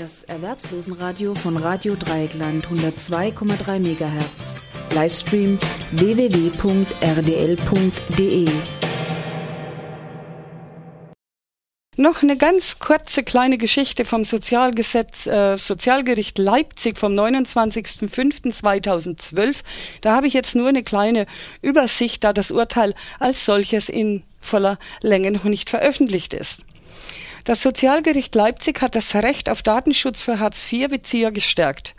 Das Erwerbslosenradio von Radio Dreieckland 102,3 MHz. Livestream www.rdl.de. Noch eine ganz kurze kleine Geschichte vom Sozialgesetz, äh, Sozialgericht Leipzig vom 29.05.2012. Da habe ich jetzt nur eine kleine Übersicht, da das Urteil als solches in voller Länge noch nicht veröffentlicht ist. Das Sozialgericht Leipzig hat das Recht auf Datenschutz für Hartz-IV-Bezieher gestärkt.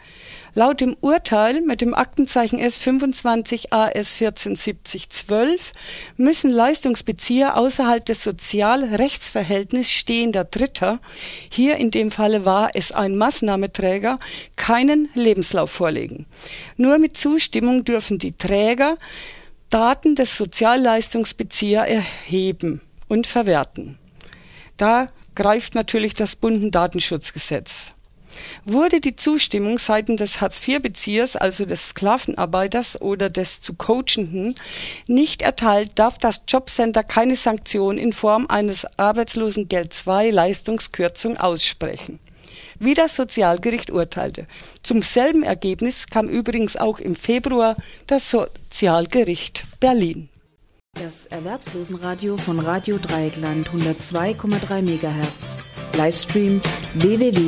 Laut dem Urteil mit dem Aktenzeichen S25 AS 147012 müssen Leistungsbezieher außerhalb des Sozialrechtsverhältnisses stehender Dritter, hier in dem Falle war es ein Maßnahmeträger, keinen Lebenslauf vorlegen. Nur mit Zustimmung dürfen die Träger Daten des Sozialleistungsbezieher erheben und verwerten. Da greift natürlich das Bundendatenschutzgesetz. Wurde die Zustimmung seitens des Hartz-IV-Beziehers, also des Sklavenarbeiters oder des zu Coachenden, nicht erteilt, darf das Jobcenter keine Sanktion in Form eines Arbeitslosengeld II Leistungskürzung aussprechen. Wie das Sozialgericht urteilte. Zum selben Ergebnis kam übrigens auch im Februar das Sozialgericht Berlin. Das Erwerbslosenradio von Radio Dreieckland 102,3 MHz. Livestream www.rdl.de